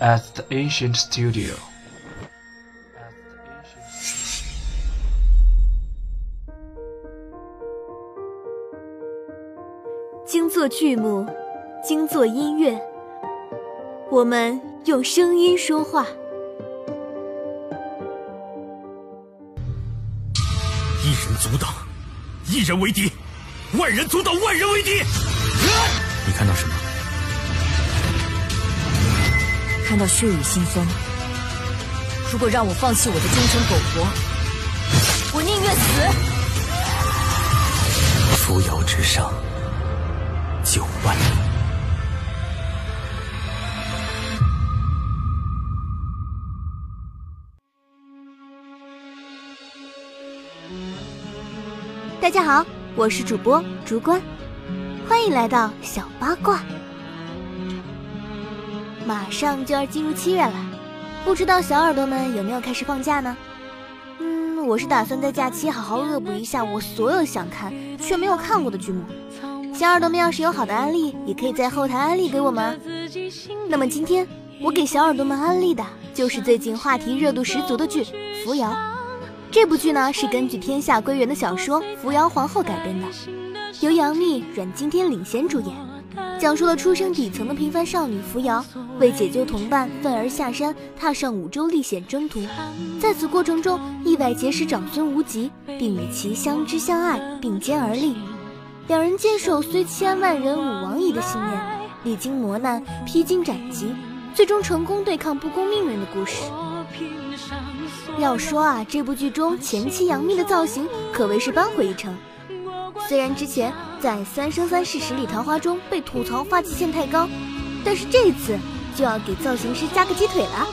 at the ancient studio. 精作剧目，精作音乐，我们用声音说话。一人阻挡，一人为敌；万人阻挡，万人为敌。你看到什么？看到血雨腥风。如果让我放弃我的忠诚苟活，我宁愿死。扶摇直上，九万里。大家好，我是主播竹关，欢迎来到小八卦。马上就要进入七月了，不知道小耳朵们有没有开始放假呢？嗯，我是打算在假期好好恶补一下我所有想看却没有看过的剧目。小耳朵们要是有好的安利，也可以在后台安利给我们。那么今天我给小耳朵们安利的就是最近话题热度十足的剧《扶摇》。这部剧呢是根据天下归元的小说《扶摇皇后》改编的，由杨幂、阮经天领衔主演，讲述了出生底层的平凡少女扶摇为解救同伴愤而下山，踏上五洲历险征途，在此过程中意外结识长孙无极，并与其相知相爱，并肩而立。两人坚守虽千万人吾往矣的信念，历经磨难，披荆斩棘，最终成功对抗不公命运的故事。要说啊，这部剧中前期杨幂的造型可谓是扳回一城。虽然之前在《三生三世十里桃花》中被吐槽发际线太高，但是这次就要给造型师加个鸡腿了。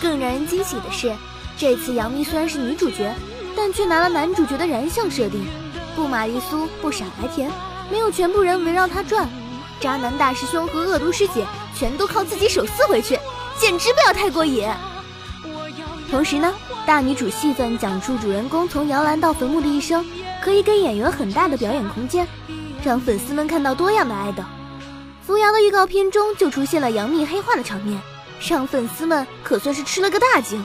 更让人惊喜的是，这次杨幂虽然是女主角，但却拿了男主角的燃相设定，不玛丽苏，不傻白甜，没有全部人围绕她转，渣男大师兄和恶毒师姐全都靠自己手撕回去，简直不要太过瘾。同时呢，大女主戏份讲述主人公从摇篮到坟墓的一生，可以给演员很大的表演空间，让粉丝们看到多样的爱豆。扶摇的预告片中就出现了杨幂黑化的场面，让粉丝们可算是吃了个大惊。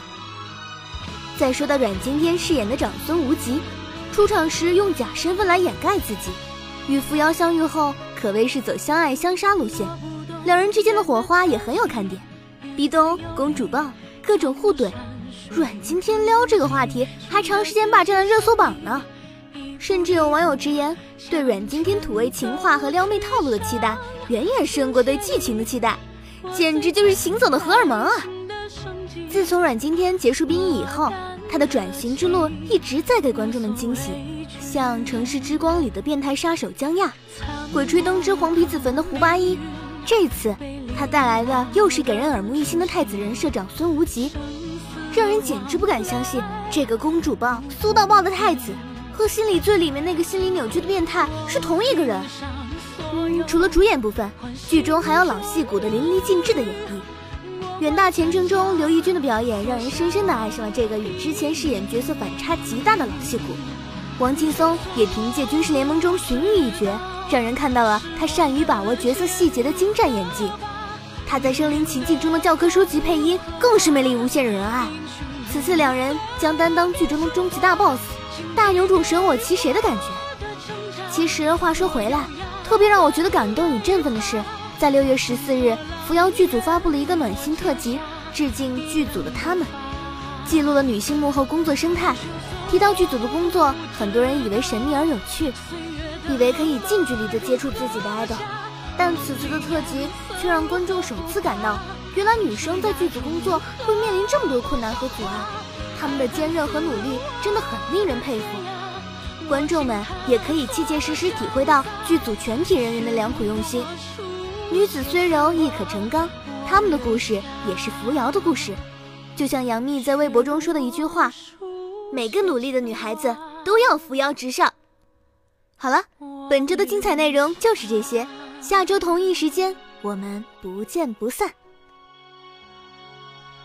再说到阮经天饰演的长孙无极，出场时用假身份来掩盖自己，与扶摇相遇后可谓是走相爱相杀路线，两人之间的火花也很有看点，壁咚、公主抱，各种互怼。阮经天撩这个话题还长时间霸占了热搜榜呢，甚至有网友直言，对阮经天土味情话和撩妹套路的期待远远胜过对剧情的期待，简直就是行走的荷尔蒙啊！自从阮经天结束兵役以后，他的转型之路一直在给观众们惊喜，像《城市之光》里的变态杀手江亚，《鬼吹灯之黄皮子坟》的胡八一，这次他带来的又是给人耳目一新的太子人设长孙无极。让人简直不敢相信，这个公主抱、苏到爆的太子和心理罪里面那个心理扭曲的变态是同一个人。除了主演部分，剧中还有老戏骨的淋漓尽致的演绎。远大前程中，刘奕君的表演让人深深的爱上了这个与之前饰演角色反差极大的老戏骨。王劲松也凭借《军事联盟》中荀彧一角，让人看到了他善于把握角色细节的精湛演技。他在《身临其境》中的教科书级配音更是魅力无限，惹人爱。此次两人将担当剧中的终极大 boss，大扭主舍我其谁的感觉。其实话说回来，特别让我觉得感动与振奋的是，在六月十四日，扶摇剧组发布了一个暖心特辑，致敬剧组的他们，记录了女性幕后工作生态。提到剧组的工作，很多人以为神秘而有趣，以为可以近距离的接触自己的 idol，但此次的特辑却让观众首次感到。原来女生在剧组工作会面临这么多困难和阻碍，他们的坚韧和努力真的很令人佩服。观众们也可以切切实实体会到剧组全体人员的良苦用心。女子虽柔亦可成钢，他们的故事也是扶摇的故事。就像杨幂在微博中说的一句话：“每个努力的女孩子都要扶摇直上。”好了，本周的精彩内容就是这些，下周同一时间我们不见不散。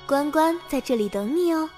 关关在这里等你哦。